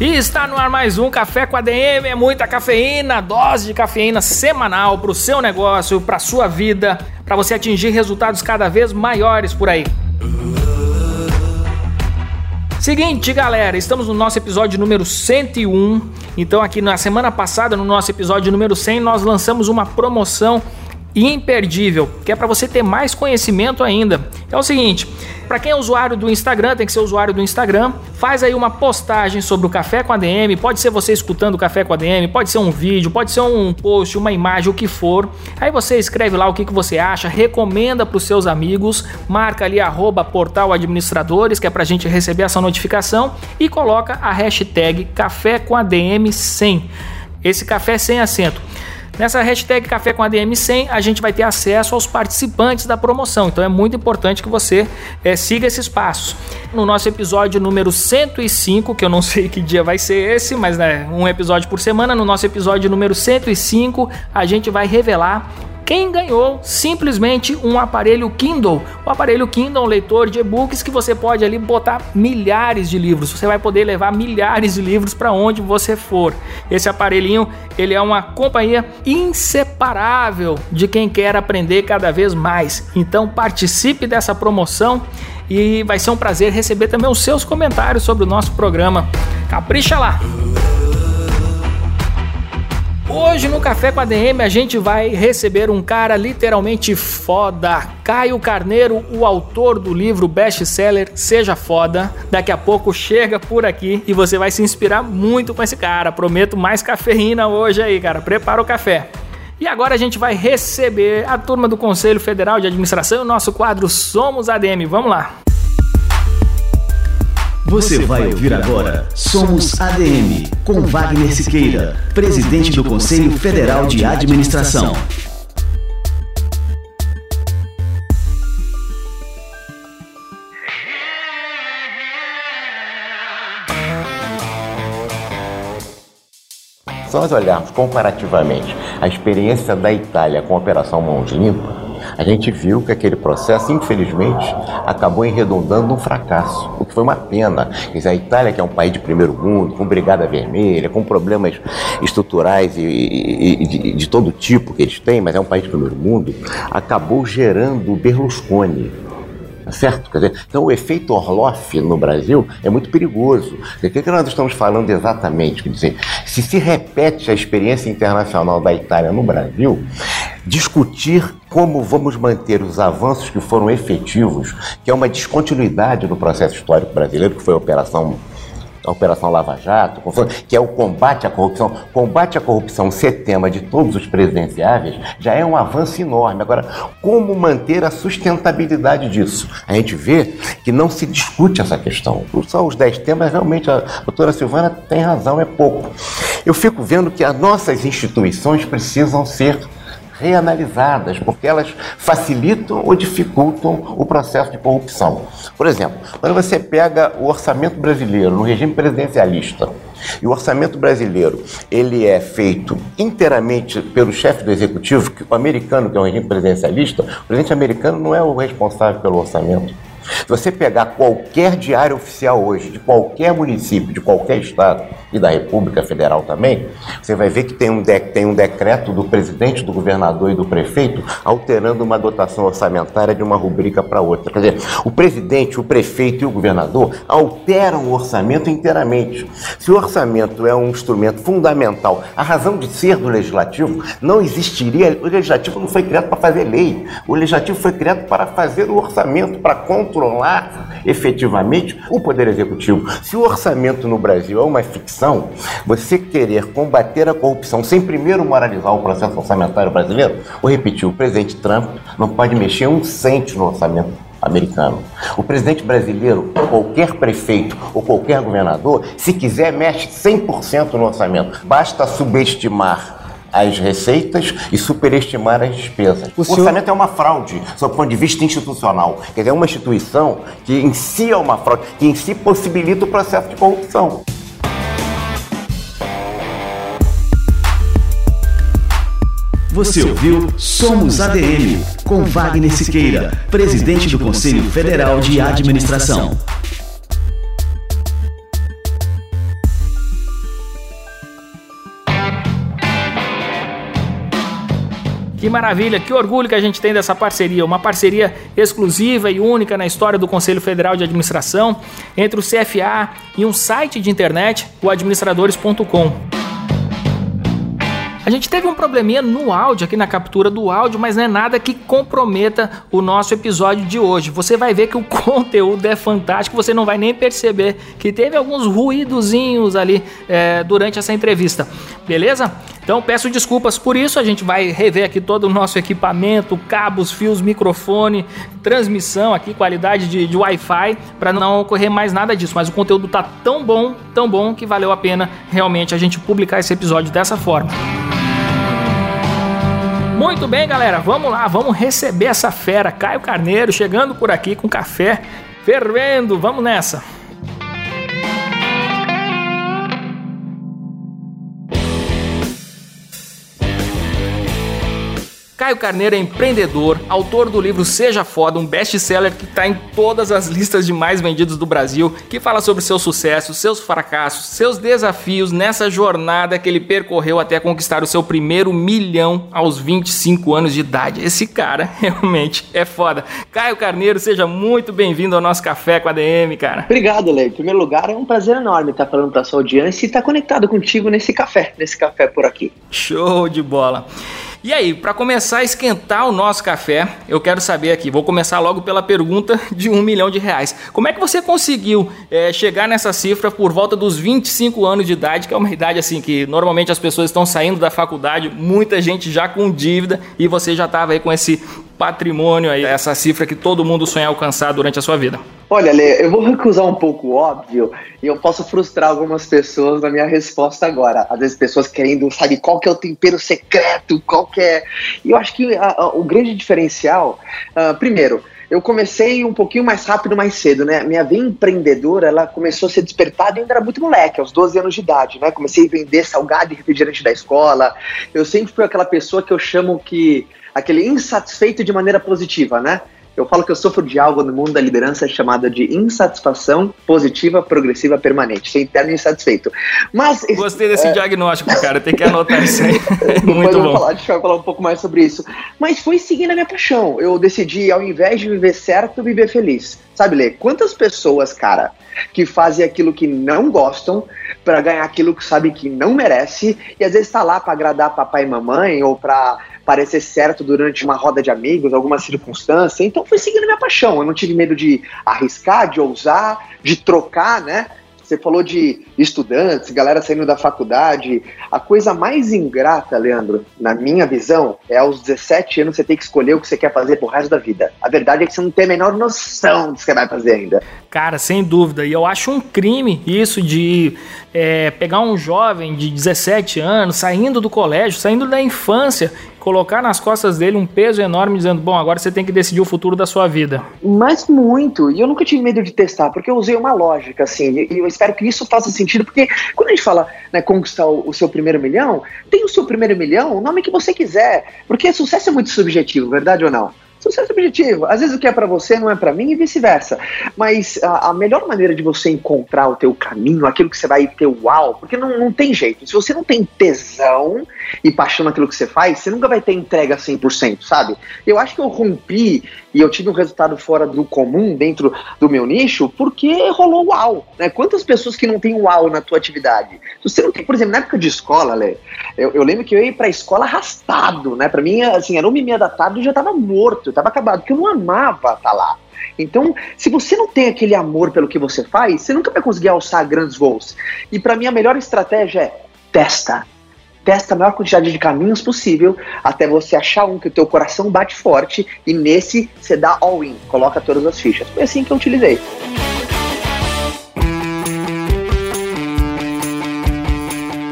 E está no ar mais um Café com a DM, é muita cafeína, dose de cafeína semanal para o seu negócio, para sua vida, para você atingir resultados cada vez maiores por aí. Seguinte, galera, estamos no nosso episódio número 101. Então, aqui na semana passada, no nosso episódio número 100, nós lançamos uma promoção imperdível, que é para você ter mais conhecimento ainda. É o seguinte, para quem é usuário do Instagram, tem que ser usuário do Instagram, faz aí uma postagem sobre o Café com a DM, pode ser você escutando o Café com a DM, pode ser um vídeo, pode ser um post, uma imagem, o que for. Aí você escreve lá o que, que você acha, recomenda para os seus amigos, marca ali arroba portal administradores, que é para a gente receber essa notificação, e coloca a hashtag Café com a DM 100. Esse café sem acento. Nessa hashtag Café com ADM 100, a gente vai ter acesso aos participantes da promoção. Então é muito importante que você é, siga esses passos. No nosso episódio número 105, que eu não sei que dia vai ser esse, mas né, um episódio por semana, no nosso episódio número 105, a gente vai revelar quem ganhou simplesmente um aparelho Kindle. O aparelho Kindle é um leitor de e-books que você pode ali botar milhares de livros. Você vai poder levar milhares de livros para onde você for. Esse aparelhinho, ele é uma companhia inseparável de quem quer aprender cada vez mais. Então participe dessa promoção e vai ser um prazer receber também os seus comentários sobre o nosso programa. Capricha lá! Hoje no Café com a DM a gente vai receber um cara literalmente foda. Caio Carneiro, o autor do livro best-seller Seja Foda. Daqui a pouco chega por aqui e você vai se inspirar muito com esse cara. Prometo mais cafeína hoje aí, cara. Prepara o café. E agora a gente vai receber a turma do Conselho Federal de Administração o nosso quadro Somos ADM. Vamos lá. Você vai ouvir agora Somos ADM, com Wagner Siqueira, presidente do Conselho Federal de Administração. Se nós olharmos comparativamente a experiência da Itália com a Operação Mãos Limpas, a gente viu que aquele processo, infelizmente, acabou enredondando um fracasso, o que foi uma pena. Quer dizer, a Itália, que é um país de primeiro mundo, com brigada vermelha, com problemas estruturais e, e, e de, de todo tipo que eles têm, mas é um país de primeiro mundo, acabou gerando o Berlusconi certo? Quer dizer, então o efeito Orloff no Brasil é muito perigoso. O que, que nós estamos falando exatamente? Quer dizer, se se repete a experiência internacional da Itália no Brasil, discutir como vamos manter os avanços que foram efetivos, que é uma descontinuidade no processo histórico brasileiro, que foi a Operação a Operação Lava Jato, que é o combate à corrupção. Combate à corrupção ser tema de todos os presidenciáveis já é um avanço enorme. Agora, como manter a sustentabilidade disso? A gente vê que não se discute essa questão. Só os dez temas, realmente, a doutora Silvana tem razão, é pouco. Eu fico vendo que as nossas instituições precisam ser reanalisadas, porque elas facilitam ou dificultam o processo de corrupção. Por exemplo, quando você pega o orçamento brasileiro no regime presidencialista, e o orçamento brasileiro ele é feito inteiramente pelo chefe do executivo, que o americano, que é um regime presidencialista, o presidente americano não é o responsável pelo orçamento. Se você pegar qualquer diário oficial hoje, de qualquer município, de qualquer estado e da República Federal também, você vai ver que tem um, tem um decreto do presidente, do governador e do prefeito alterando uma dotação orçamentária de uma rubrica para outra. Quer dizer, o presidente, o prefeito e o governador alteram o orçamento inteiramente. Se o orçamento é um instrumento fundamental, a razão de ser do legislativo não existiria. O legislativo não foi criado para fazer lei. O legislativo foi criado para fazer o orçamento, para controlar controlar efetivamente o Poder Executivo. Se o orçamento no Brasil é uma ficção, você querer combater a corrupção sem primeiro moralizar o processo orçamentário brasileiro, vou repetir, o presidente Trump não pode mexer um cento no orçamento americano. O presidente brasileiro, qualquer prefeito ou qualquer governador, se quiser, mexe 100% no orçamento. Basta subestimar as receitas e superestimar as despesas. O, o orçamento é uma fraude, sob o ponto de vista institucional. Quer dizer, é uma instituição que em si é uma fraude, que em si possibilita o processo de corrupção. Você ouviu Somos ADM, com Wagner Siqueira, presidente do Conselho Federal de Administração. Que maravilha, que orgulho que a gente tem dessa parceria, uma parceria exclusiva e única na história do Conselho Federal de Administração entre o CFA e um site de internet, o administradores.com. A gente teve um probleminha no áudio, aqui na captura do áudio, mas não é nada que comprometa o nosso episódio de hoje. Você vai ver que o conteúdo é fantástico, você não vai nem perceber que teve alguns ruídozinhos ali é, durante essa entrevista, beleza? Então peço desculpas por isso, a gente vai rever aqui todo o nosso equipamento, cabos, fios, microfone, transmissão aqui, qualidade de, de Wi-Fi, para não ocorrer mais nada disso. Mas o conteúdo tá tão bom, tão bom, que valeu a pena realmente a gente publicar esse episódio dessa forma. Muito bem, galera, vamos lá, vamos receber essa fera. Caio Carneiro chegando por aqui com café fervendo. Vamos nessa. Caio Carneiro é empreendedor, autor do livro Seja Foda, um best-seller que está em todas as listas de mais vendidos do Brasil, que fala sobre seus sucessos, seus fracassos, seus desafios nessa jornada que ele percorreu até conquistar o seu primeiro milhão aos 25 anos de idade. Esse cara realmente é foda. Caio Carneiro, seja muito bem-vindo ao nosso Café com a DM, cara. Obrigado, Lei. Em primeiro lugar, é um prazer enorme estar falando para sua audiência e estar conectado contigo nesse café, nesse café por aqui. Show de bola. E aí, para começar a esquentar o nosso café, eu quero saber aqui, vou começar logo pela pergunta de um milhão de reais. Como é que você conseguiu é, chegar nessa cifra por volta dos 25 anos de idade, que é uma idade assim que normalmente as pessoas estão saindo da faculdade, muita gente já com dívida e você já estava aí com esse patrimônio aí, essa cifra que todo mundo sonha alcançar durante a sua vida? Olha, Lê, eu vou recusar um pouco óbvio e eu posso frustrar algumas pessoas na minha resposta agora. Às vezes pessoas querendo, sabe, qual que é o tempero secreto, qual que é... E eu acho que a, a, o grande diferencial, uh, primeiro, eu comecei um pouquinho mais rápido, mais cedo, né? Minha vida empreendedora, ela começou a ser despertada ainda era muito moleque, aos 12 anos de idade, né? Comecei a vender salgado e refrigerante da escola. Eu sempre fui aquela pessoa que eu chamo que aquele insatisfeito de maneira positiva, né? Eu falo que eu sofro de algo no mundo da liderança chamada de insatisfação positiva, progressiva, permanente. Ser interno insatisfeito. Mas. Gostei desse é... diagnóstico, cara. Tem que anotar isso aí. Muito bom. Falar, a gente vai falar um pouco mais sobre isso. Mas foi seguindo a minha paixão. Eu decidi, ao invés de viver certo, viver feliz. Sabe, Lê? Quantas pessoas, cara, que fazem aquilo que não gostam para ganhar aquilo que sabe que não merece e às vezes está lá para agradar papai e mamãe ou para parecer certo durante uma roda de amigos, alguma circunstância. Então fui seguindo minha paixão. Eu não tive medo de arriscar, de ousar, de trocar, né? Você falou de estudantes, galera saindo da faculdade. A coisa mais ingrata, Leandro, na minha visão, é aos 17 anos você ter que escolher o que você quer fazer pro resto da vida. A verdade é que você não tem a menor noção do que você vai fazer ainda. Cara, sem dúvida. E eu acho um crime isso de é, pegar um jovem de 17 anos, saindo do colégio, saindo da infância, colocar nas costas dele um peso enorme, dizendo: Bom, agora você tem que decidir o futuro da sua vida. Mas muito. E eu nunca tive medo de testar, porque eu usei uma lógica, assim. E eu espero que isso faça sentido, porque quando a gente fala né, conquistar o, seu primeiro milhão, tem o seu primeiro milhão, o nome que você quiser. Porque sucesso é muito subjetivo, verdade ou não? Sucesso objetivo. Às vezes o que é para você não é para mim e vice-versa. Mas a, a, melhor maneira de você encontrar o teu caminho, aquilo que você vai ter uau, porque não, não tem jeito. Se você não tem tesão e paixão naquilo que você faz, você nunca vai ter entrega 100%, sabe? Eu acho que eu rompi e eu tive um resultado fora do comum dentro do meu nicho porque rolou uau, né? Quantas pessoas que não têm uau na tua atividade? Se você não tem, por exemplo, na época de escola, Lê, eu, eu lembro que eu ia pra escola arrastado, né? Pra mim, assim, era uma e meia da tarde e eu já tava morto eu tava acabado, porque eu não amava estar tá lá. Então, se você não tem aquele amor pelo que você faz, você nunca vai conseguir alçar grandes voos. E para mim a melhor estratégia é testa. testa a maior quantidade de caminhos possível até você achar um que o teu coração bate forte e nesse você dá all-in, coloca todas as fichas. Foi assim que eu utilizei.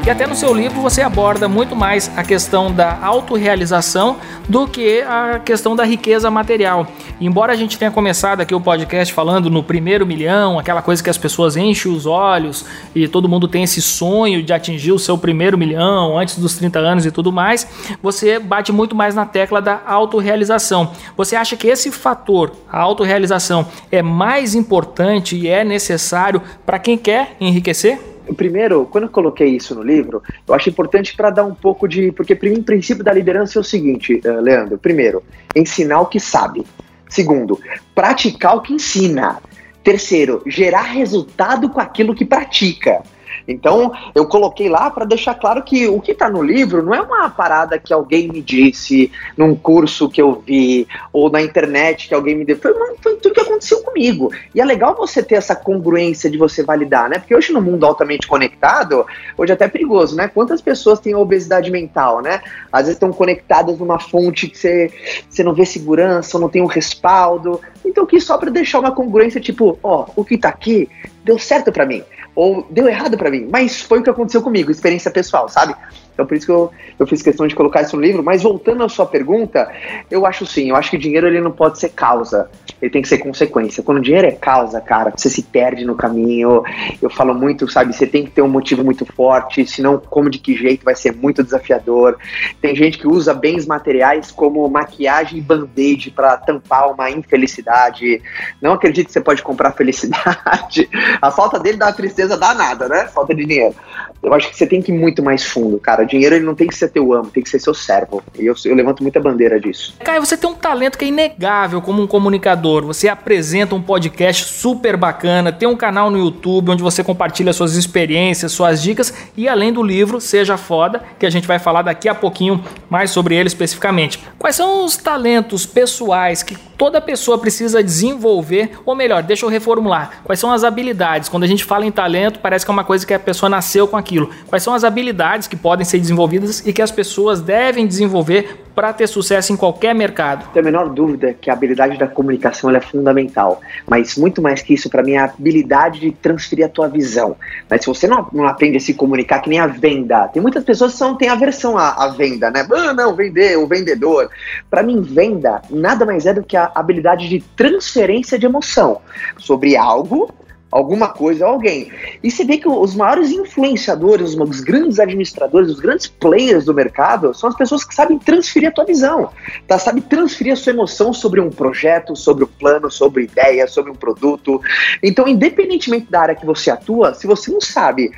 E até no seu livro você aborda muito mais a questão da autorrealização do que a questão da riqueza material. Embora a gente tenha começado aqui o podcast falando no primeiro milhão, aquela coisa que as pessoas enchem os olhos e todo mundo tem esse sonho de atingir o seu primeiro milhão antes dos 30 anos e tudo mais, você bate muito mais na tecla da autorrealização. Você acha que esse fator, a autorrealização, é mais importante e é necessário para quem quer enriquecer? Primeiro, quando eu coloquei isso no livro, eu acho importante para dar um pouco de. Porque o princípio da liderança é o seguinte, uh, Leandro: primeiro, ensinar o que sabe. Segundo, praticar o que ensina. Terceiro, gerar resultado com aquilo que pratica. Então, eu coloquei lá para deixar claro que o que está no livro não é uma parada que alguém me disse num curso que eu vi ou na internet que alguém me deu. Foi, foi tudo que aconteceu comigo. E é legal você ter essa congruência de você validar, né? Porque hoje no mundo altamente conectado, hoje é até perigoso, né? Quantas pessoas têm obesidade mental, né? Às vezes estão conectadas numa fonte que você, você não vê segurança, ou não tem um respaldo. Então, que só para deixar uma congruência, tipo, ó, o que tá aqui deu certo para mim ou deu errado para mim, mas foi o que aconteceu comigo, experiência pessoal, sabe? Então por isso que eu, eu fiz questão de colocar isso no livro. Mas voltando à sua pergunta, eu acho sim, eu acho que o dinheiro ele não pode ser causa, ele tem que ser consequência. Quando o dinheiro é causa, cara, você se perde no caminho. Eu falo muito, sabe, você tem que ter um motivo muito forte, senão como de que jeito vai ser muito desafiador. Tem gente que usa bens materiais como maquiagem e band-aid para tampar uma infelicidade. Não acredito que você pode comprar felicidade. A falta dele dá uma tristeza danada, né? Falta de dinheiro. Eu acho que você tem que ir muito mais fundo, cara dinheiro ele não tem que ser teu amo, tem que ser seu servo. E eu, eu levanto muita bandeira disso. Caio, você tem um talento que é inegável como um comunicador. Você apresenta um podcast super bacana, tem um canal no YouTube onde você compartilha suas experiências, suas dicas e além do livro Seja Foda, que a gente vai falar daqui a pouquinho mais sobre ele especificamente. Quais são os talentos pessoais que toda pessoa precisa desenvolver, ou melhor, deixa eu reformular. Quais são as habilidades? Quando a gente fala em talento, parece que é uma coisa que a pessoa nasceu com aquilo. Quais são as habilidades que podem ser desenvolvidas e que as pessoas devem desenvolver para ter sucesso em qualquer mercado? Tem a menor dúvida que a habilidade da comunicação é fundamental, mas muito mais que isso, para mim, é a habilidade de transferir a tua visão. Mas se você não, não aprende a se comunicar, que nem a venda, tem muitas pessoas que não têm aversão à, à venda, né? Ah, não, vender, o vendedor. Para mim, venda nada mais é do que a habilidade de transferência de emoção sobre algo alguma coisa, alguém. E você vê que os maiores influenciadores, os grandes administradores, os grandes players do mercado são as pessoas que sabem transferir a tua visão, tá? Sabem transferir a sua emoção sobre um projeto, sobre o um plano, sobre ideia, sobre um produto. Então, independentemente da área que você atua, se você não sabe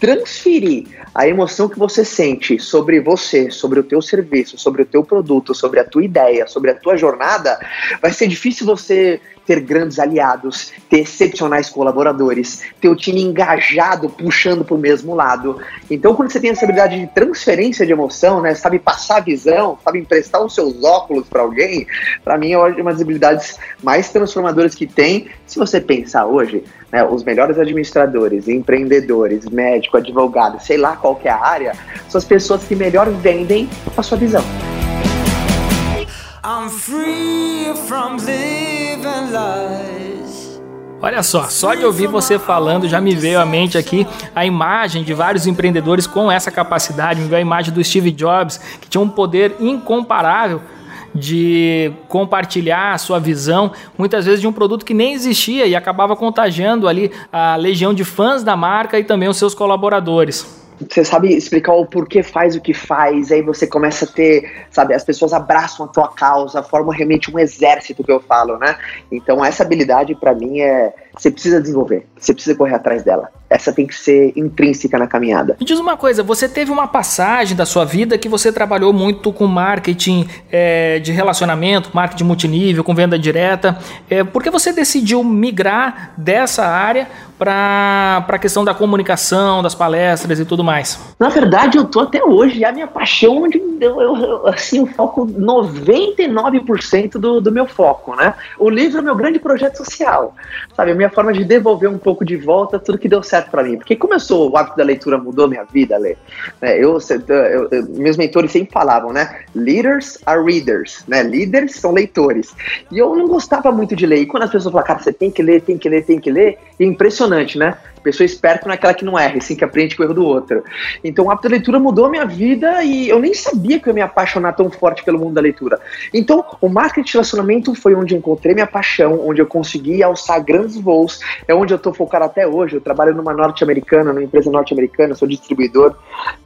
transferir a emoção que você sente sobre você, sobre o teu serviço, sobre o teu produto, sobre a tua ideia, sobre a tua jornada, vai ser difícil você ter grandes aliados, ter excepcionais colaboradores, ter o time engajado, puxando para o mesmo lado. Então, quando você tem essa habilidade de transferência de emoção, né, sabe passar a visão, sabe emprestar os seus óculos para alguém, para mim é uma das habilidades mais transformadoras que tem. Se você pensar hoje, né, os melhores administradores, empreendedores, médico, advogado, sei lá qual é a área, são as pessoas que melhor vendem a sua visão. I'm free from living lies. Olha só, só de ouvir você falando já me veio à mente aqui a imagem de vários empreendedores com essa capacidade. Me veio a imagem do Steve Jobs, que tinha um poder incomparável de compartilhar a sua visão, muitas vezes de um produto que nem existia e acabava contagiando ali a legião de fãs da marca e também os seus colaboradores você sabe explicar o porquê faz o que faz, aí você começa a ter, sabe, as pessoas abraçam a tua causa, formam realmente um exército que eu falo, né? Então essa habilidade para mim é você precisa desenvolver, você precisa correr atrás dela. Essa tem que ser intrínseca na caminhada. Me diz uma coisa, você teve uma passagem da sua vida que você trabalhou muito com marketing é, de relacionamento, marketing multinível, com venda direta. É, por que você decidiu migrar dessa área para a questão da comunicação, das palestras e tudo mais? Na verdade, eu tô até hoje, a minha paixão onde eu, eu, assim, eu foco 99% do, do meu foco, né? O livro é meu grande projeto social, sabe? A minha forma de devolver um pouco de volta tudo que deu certo para mim. Porque começou o hábito da leitura mudou minha vida, Lê. É, eu, eu, eu, meus mentores sempre falavam, né? Leaders are readers, né? Líderes são leitores. E eu não gostava muito de ler. E quando as pessoas falam, cara, você tem que ler, tem que ler, tem que ler, é impressionante, né? Pessoa esperta não é aquela que não erra, assim que aprende com o erro do outro. Então o hábito da leitura mudou a minha vida e eu nem sabia que eu ia me apaixonar tão forte pelo mundo da leitura. Então o marketing de relacionamento foi onde eu encontrei minha paixão, onde eu consegui alçar grandes voos, é onde eu estou focado até hoje. Eu trabalho numa norte-americana, numa empresa norte-americana, sou distribuidor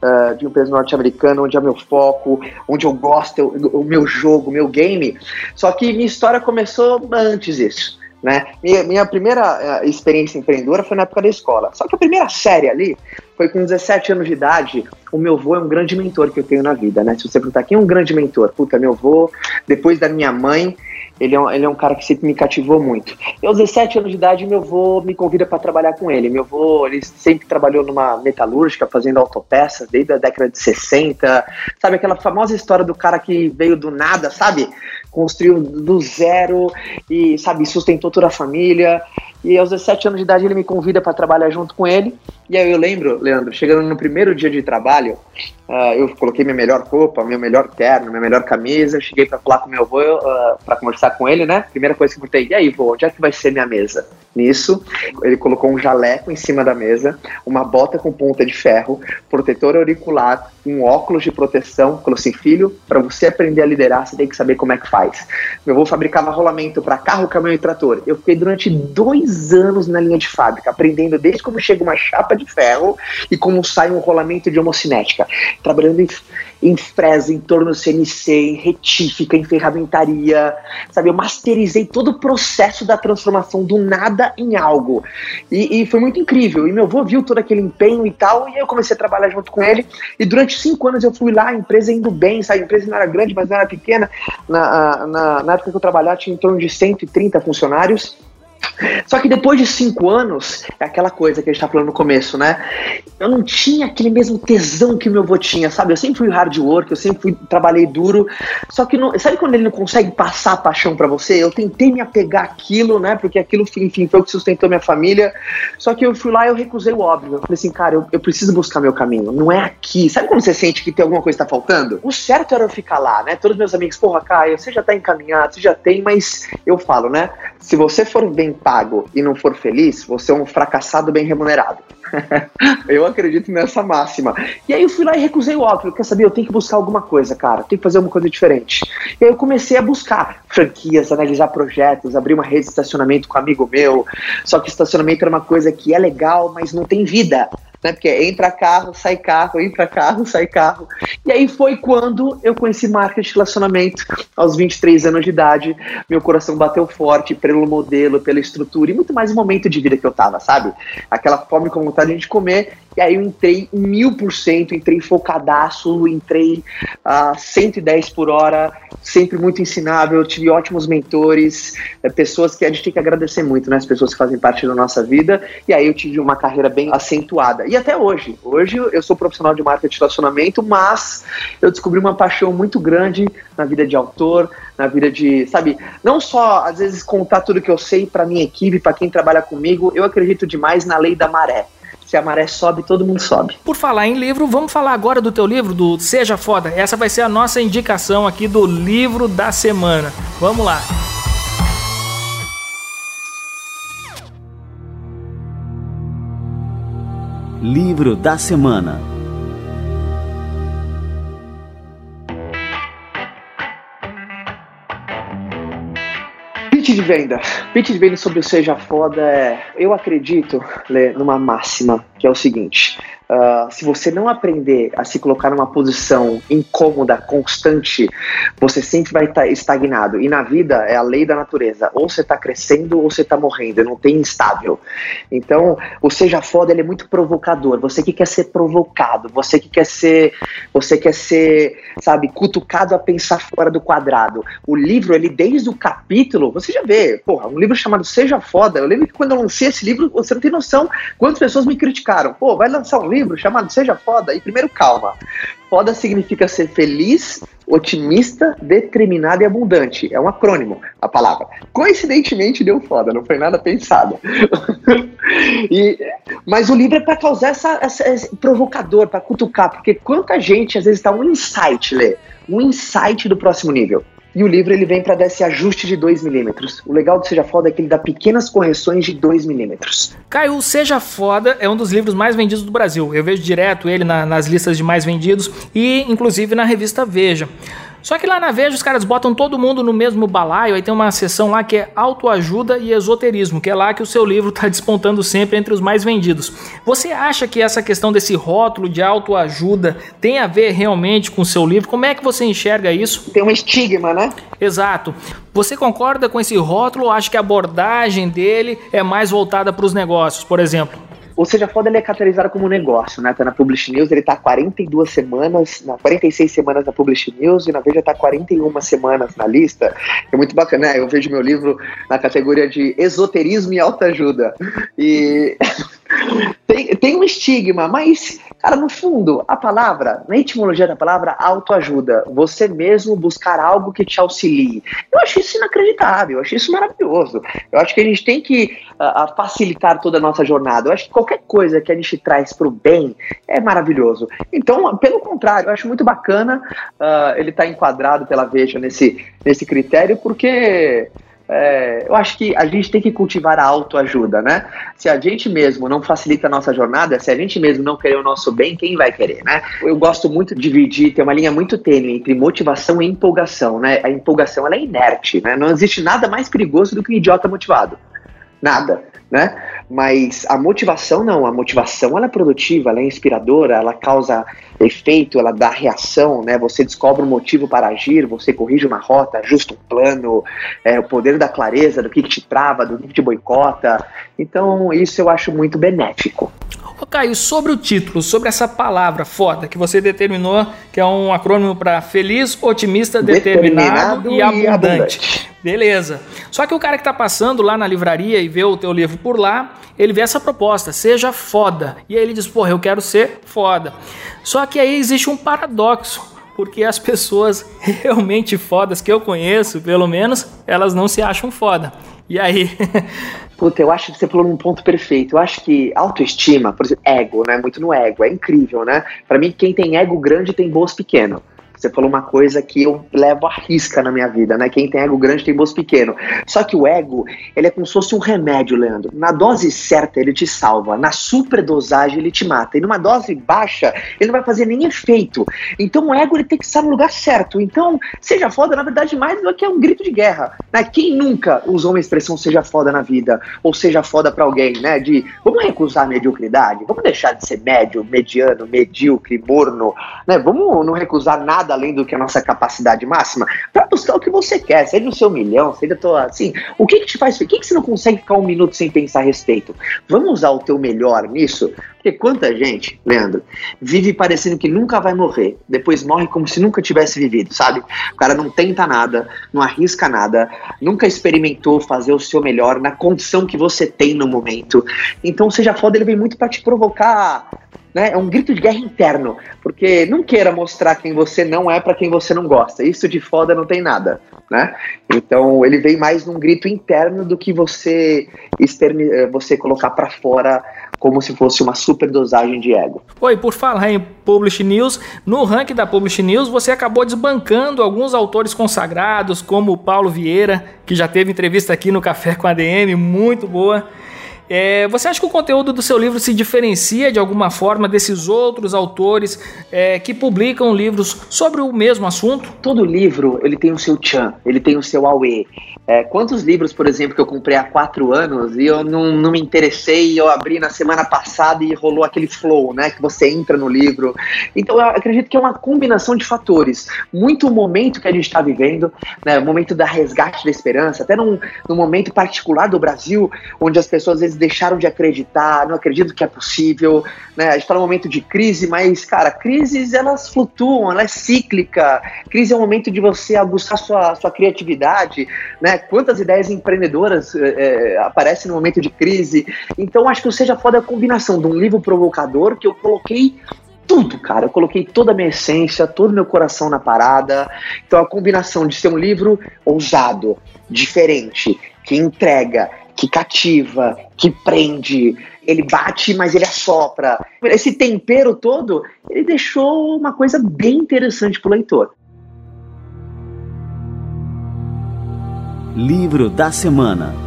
uh, de uma empresa norte-americana, onde é meu foco, onde eu gosto, o meu jogo, o meu game. Só que minha história começou antes disso. Né? Minha, minha primeira uh, experiência empreendedora foi na época da escola. Só que a primeira série ali foi com 17 anos de idade. O meu avô é um grande mentor que eu tenho na vida, né? Se você perguntar quem é um grande mentor, puta, meu avô, depois da minha mãe, ele é, um, ele é um cara que sempre me cativou muito. Eu, aos 17 anos de idade, meu avô me convida para trabalhar com ele. Meu avô, ele sempre trabalhou numa metalúrgica, fazendo autopeças, desde a década de 60. Sabe aquela famosa história do cara que veio do nada, sabe? construiu do zero e, sabe, sustentou toda a família. E aos 17 anos de idade ele me convida para trabalhar junto com ele. E aí eu lembro, Leandro, chegando no primeiro dia de trabalho, uh, eu coloquei minha melhor roupa, meu melhor terno, minha melhor camisa, cheguei para falar com meu avô, uh, ah, para conversar com ele, né? Primeira coisa que eu perguntei, e aí, vô, onde é que vai ser minha mesa? Nisso, ele colocou um jaleco em cima da mesa, uma bota com ponta de ferro, protetor auricular, um óculos de proteção. Falou assim: filho, para você aprender a liderar, você tem que saber como é que faz. Meu avô fabricava rolamento para carro, caminhão e trator. Eu fiquei durante dois anos na linha de fábrica, aprendendo desde como chega uma chapa de ferro e como sai um rolamento de homocinética. Trabalhando em em fresa, em torno CNC, em retífica, em ferramentaria, sabe? Eu masterizei todo o processo da transformação do nada em algo. E, e, foi muito incrível. E meu avô viu todo aquele empenho e tal, e eu comecei a trabalhar junto com ele. E durante cinco anos eu fui lá, a empresa indo bem, sabe? A empresa não era grande, mas não era pequena. Na, na, na época que eu trabalhava, tinha em torno de 130 funcionários. Só que depois de cinco anos, é aquela coisa que a gente tá falando no começo, né? Eu não tinha aquele mesmo tesão que meu avô tinha, sabe? Eu sempre fui hard work, eu sempre fui, trabalhei duro. Só que, não, sabe quando ele não consegue passar a paixão para você? Eu tentei me apegar aquilo, né? Porque aquilo, enfim, foi o que sustentou minha família. Só que eu fui lá e eu recusei o óbvio. Eu falei assim, cara, eu, eu preciso buscar meu caminho. Não é aqui. Sabe quando você sente que tem alguma coisa que tá faltando? O certo era eu ficar lá, né? Todos meus amigos, porra, Caio, você já tá encaminhado, você já tem, mas eu falo, né? Se você for bem pago e não for feliz, você é um fracassado bem remunerado. eu acredito nessa máxima. E aí eu fui lá e recusei o óbvio. Quer saber? Eu tenho que buscar alguma coisa, cara. Tenho que fazer uma coisa diferente. E aí eu comecei a buscar franquias, analisar projetos, abrir uma rede de estacionamento com um amigo meu. Só que estacionamento era uma coisa que é legal, mas não tem vida né? Porque entra carro, sai carro, entra carro, sai carro. E aí foi quando eu conheci marketing de relacionamento aos 23 anos de idade. Meu coração bateu forte pelo modelo, pela estrutura e muito mais o momento de vida que eu tava, sabe? Aquela fome com vontade de comer. E aí eu entrei mil por cento, entrei focadaço, entrei a uh, 110 por hora, sempre muito ensinável, tive ótimos mentores, é, pessoas que a gente tem que agradecer muito, né? As pessoas que fazem parte da nossa vida. E aí eu tive uma carreira bem acentuada. E até hoje. Hoje eu sou profissional de marketing de relacionamento, mas eu descobri uma paixão muito grande na vida de autor, na vida de, sabe, não só às vezes contar tudo que eu sei para minha equipe, para quem trabalha comigo, eu acredito demais na lei da maré se a maré sobe, todo mundo sobe. Por falar em livro, vamos falar agora do teu livro, do Seja Foda. Essa vai ser a nossa indicação aqui do livro da semana. Vamos lá. Livro da Semana Pitch de venda. Pitch de venda sobre o Seja Foda é. Eu acredito, Lê, numa máxima, que é o seguinte: uh, se você não aprender a se colocar numa posição incômoda, constante, você sempre vai estar estagnado. E na vida é a lei da natureza: ou você está crescendo ou você está morrendo, não tem instável. Então, o Seja Foda ele é muito provocador. Você que quer ser provocado, você que quer ser, você quer ser, sabe, cutucado a pensar fora do quadrado. O livro, ele desde o capítulo, você já vê, porra, um livro chamado Seja Foda. Eu lembro que quando eu lancei esse livro, você não tem noção quantas pessoas me criticaram. Pô, vai lançar um livro chamado Seja Foda? E primeiro, calma. Foda significa ser feliz, otimista, determinado e abundante. É um acrônimo a palavra. Coincidentemente deu foda, não foi nada pensado. e, mas o livro é para causar essa, essa, esse provocador, para cutucar, porque quanta gente às vezes está um insight, Lê, um insight do próximo nível. E o livro ele vem para dar esse ajuste de 2 milímetros. O legal do Seja Foda é que ele dá pequenas correções de 2 milímetros. Caio, Seja Foda é um dos livros mais vendidos do Brasil. Eu vejo direto ele na, nas listas de mais vendidos e inclusive na revista Veja. Só que lá na Veja os caras botam todo mundo no mesmo balaio, aí tem uma seção lá que é autoajuda e esoterismo, que é lá que o seu livro está despontando sempre entre os mais vendidos. Você acha que essa questão desse rótulo de autoajuda tem a ver realmente com o seu livro? Como é que você enxerga isso? Tem um estigma, né? Exato. Você concorda com esse rótulo ou acha que a abordagem dele é mais voltada para os negócios, por exemplo? Ou seja, foda ele é caracterizado como negócio, né? Tá na Publish News, ele tá 42 semanas, na 46 semanas na Publish News e na Veja tá 41 semanas na lista. É muito bacana, né? Eu vejo meu livro na categoria de esoterismo e autoajuda. E tem, tem um estigma, mas, cara, no fundo, a palavra, na etimologia da palavra, autoajuda. Você mesmo buscar algo que te auxilie. Eu acho isso inacreditável, eu acho isso maravilhoso. Eu acho que a gente tem que uh, facilitar toda a nossa jornada. Eu acho que qualquer coisa que a gente traz para o bem é maravilhoso. Então, pelo contrário, eu acho muito bacana uh, ele estar tá enquadrado pela Veja nesse, nesse critério, porque é, eu acho que a gente tem que cultivar a autoajuda, né? Se a gente mesmo não facilita a nossa jornada, se a gente mesmo não querer o nosso bem, quem vai querer, né? Eu gosto muito de dividir, tem uma linha muito tênue entre motivação e empolgação, né? A empolgação ela é inerte, né? Não existe nada mais perigoso do que um idiota motivado. Nada, né? Mas a motivação não, a motivação ela é produtiva, ela é inspiradora, ela causa efeito, ela dá reação, né? Você descobre um motivo para agir, você corrige uma rota, ajusta um plano, é, o poder da clareza, do que, que te trava, do que, que te boicota. Então, isso eu acho muito benéfico. Ô Caio, sobre o título, sobre essa palavra foda que você determinou, que é um acrônimo para feliz, otimista, determinado, determinado e, abundante. e abundante. Beleza. Só que o cara que tá passando lá na livraria e vê o teu livro por lá, ele vê essa proposta, seja foda. E aí ele diz, porra, eu quero ser foda. Só que aí existe um paradoxo, porque as pessoas realmente fodas que eu conheço, pelo menos, elas não se acham foda. E aí? Puta, eu acho que você falou num ponto perfeito. Eu acho que autoestima, por exemplo, ego, né? Muito no ego, é incrível, né? Para mim, quem tem ego grande tem bolso pequeno. Você falou uma coisa que eu levo a risca na minha vida, né? Quem tem ego grande tem bolso pequeno. Só que o ego, ele é como se fosse um remédio, Leandro. Na dose certa, ele te salva. Na superdosagem, ele te mata. E numa dose baixa, ele não vai fazer nem efeito. Então o ego, ele tem que estar no lugar certo. Então, seja foda, na verdade, mais do que é um grito de guerra. Né? Quem nunca usou uma expressão seja foda na vida? Ou seja foda para alguém, né? De, vamos recusar a mediocridade? Vamos deixar de ser médio, mediano, medíocre, morno? Né? Vamos não recusar nada além do que a nossa capacidade máxima para buscar o que você quer, seja o seu milhão, seja tua, assim, o que que te faz, o que que você não consegue ficar um minuto sem pensar a respeito? Vamos usar o teu melhor nisso? Porque quanta gente, Leandro, vive parecendo que nunca vai morrer, depois morre como se nunca tivesse vivido, sabe? O cara não tenta nada, não arrisca nada, nunca experimentou fazer o seu melhor na condição que você tem no momento. Então, seja foda, ele vem muito para te provocar né? É um grito de guerra interno, porque não queira mostrar quem você não é para quem você não gosta. Isso de foda não tem nada, né? Então ele vem mais num grito interno do que você externi eh, você colocar para fora como se fosse uma superdosagem de ego. Oi, por falar em Publish News, no ranking da Publish News você acabou desbancando alguns autores consagrados, como o Paulo Vieira, que já teve entrevista aqui no Café com a DM, muito boa. É, você acha que o conteúdo do seu livro se diferencia de alguma forma desses outros autores é, que publicam livros sobre o mesmo assunto? Todo livro ele tem o seu tchan, ele tem o seu auê. É, quantos livros, por exemplo, que eu comprei há quatro anos e eu não, não me interessei, eu abri na semana passada e rolou aquele flow, né? Que você entra no livro. Então eu acredito que é uma combinação de fatores. Muito o momento que a gente está vivendo, né? O momento da resgate da esperança, até num, num momento particular do Brasil, onde as pessoas às vezes deixaram de acreditar, não acreditam que é possível, né? A gente está num momento de crise, mas, cara, crises elas flutuam, ela é cíclica. Crise é um momento de você aguçar sua, sua criatividade, né? Quantas ideias empreendedoras é, aparecem no momento de crise. Então, acho que o Seja Foda é a combinação de um livro provocador que eu coloquei tudo, cara. Eu coloquei toda a minha essência, todo o meu coração na parada. Então, a combinação de ser um livro ousado, diferente, que entrega, que cativa, que prende, ele bate, mas ele assopra. Esse tempero todo, ele deixou uma coisa bem interessante pro leitor. Livro da Semana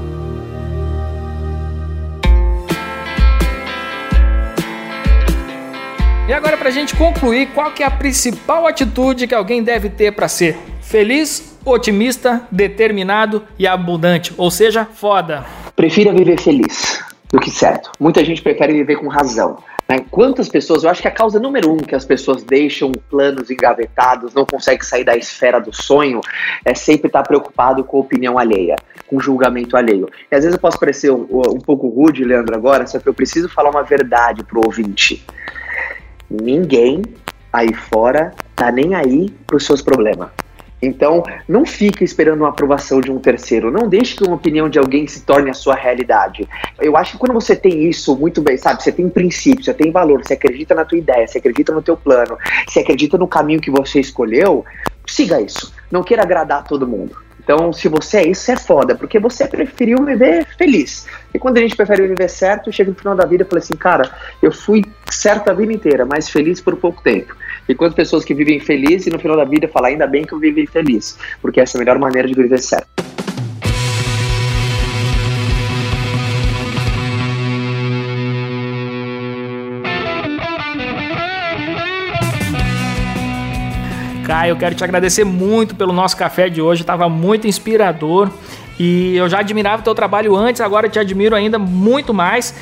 E agora para a gente concluir, qual que é a principal atitude que alguém deve ter para ser feliz, otimista, determinado e abundante, ou seja, foda. Prefira viver feliz do que certo. Muita gente prefere viver com razão. Né? Quantas pessoas, eu acho que a causa número um que as pessoas deixam planos engavetados, não conseguem sair da esfera do sonho, é sempre estar preocupado com a opinião alheia, com o julgamento alheio. E às vezes eu posso parecer um, um pouco rude, Leandro, agora, só que eu preciso falar uma verdade pro ouvinte. Ninguém aí fora tá nem aí pros seus problemas. Então, não fique esperando uma aprovação de um terceiro. Não deixe que uma opinião de alguém se torne a sua realidade. Eu acho que quando você tem isso muito bem, sabe? Você tem princípio, você tem valor, você acredita na tua ideia, você acredita no teu plano, você acredita no caminho que você escolheu, siga isso. Não queira agradar todo mundo. Então, se você é isso, é foda, porque você preferiu viver feliz. E quando a gente prefere viver certo, chega no final da vida e fala assim, cara, eu fui certo a vida inteira, mas feliz por pouco tempo. E quantas pessoas que vivem felizes e no final da vida falam, ainda bem que eu vivi feliz, porque essa é a melhor maneira de viver certo. Caio, eu quero te agradecer muito pelo nosso café de hoje, estava muito inspirador e eu já admirava o teu trabalho antes, agora te admiro ainda muito mais.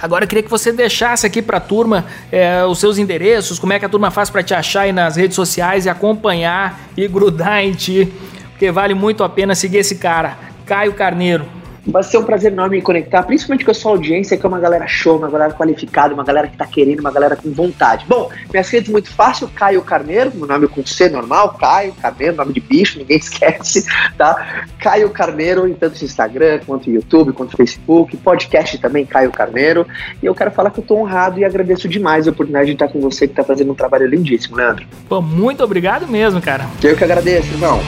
Agora eu queria que você deixasse aqui para a turma é, os seus endereços, como é que a turma faz para te achar aí nas redes sociais e acompanhar e grudar em ti, porque vale muito a pena seguir esse cara, Caio Carneiro. Vai ser um prazer enorme me conectar, principalmente com a sua audiência, que é uma galera show, uma galera qualificada, uma galera que tá querendo, uma galera com vontade. Bom, minhas redes muito fácil, Caio Carneiro, meu nome com C normal, Caio Carneiro, nome de bicho, ninguém esquece, tá? Caio Carneiro, em tanto Instagram, quanto YouTube, quanto Facebook, podcast também, Caio Carneiro. E eu quero falar que eu tô honrado e agradeço demais a oportunidade de estar com você, que tá fazendo um trabalho lindíssimo, Leandro. Pô, muito obrigado mesmo, cara. Eu que agradeço, irmão.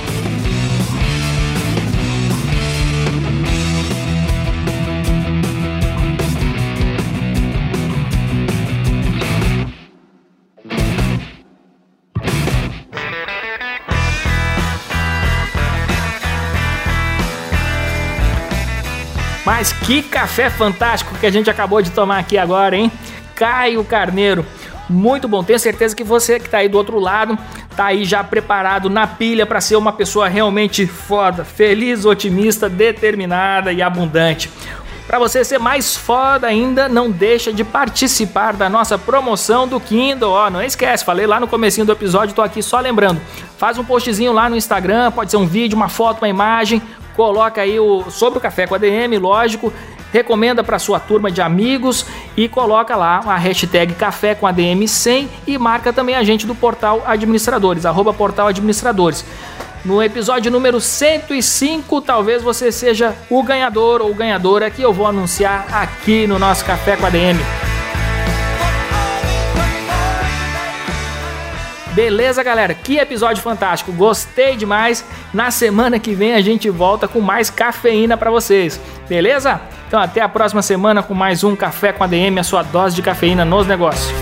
Mas que café fantástico que a gente acabou de tomar aqui agora, hein? Caio Carneiro. Muito bom, tenho certeza que você que tá aí do outro lado tá aí já preparado na pilha para ser uma pessoa realmente foda, feliz, otimista, determinada e abundante. Para você ser mais foda ainda, não deixa de participar da nossa promoção do Kindle. Ó, não esquece, falei lá no comecinho do episódio, tô aqui só lembrando. Faz um postzinho lá no Instagram, pode ser um vídeo, uma foto, uma imagem, coloca aí o sobre o café com a DM, lógico, recomenda para sua turma de amigos e coloca lá a hashtag café com ADM 100 e marca também a gente do portal administradores, arroba portal administradores. No episódio número 105, talvez você seja o ganhador ou ganhadora que eu vou anunciar aqui no nosso Café com a Beleza, galera? Que episódio fantástico. Gostei demais. Na semana que vem a gente volta com mais cafeína para vocês. Beleza? Então até a próxima semana com mais um Café com a DM, a sua dose de cafeína nos negócios.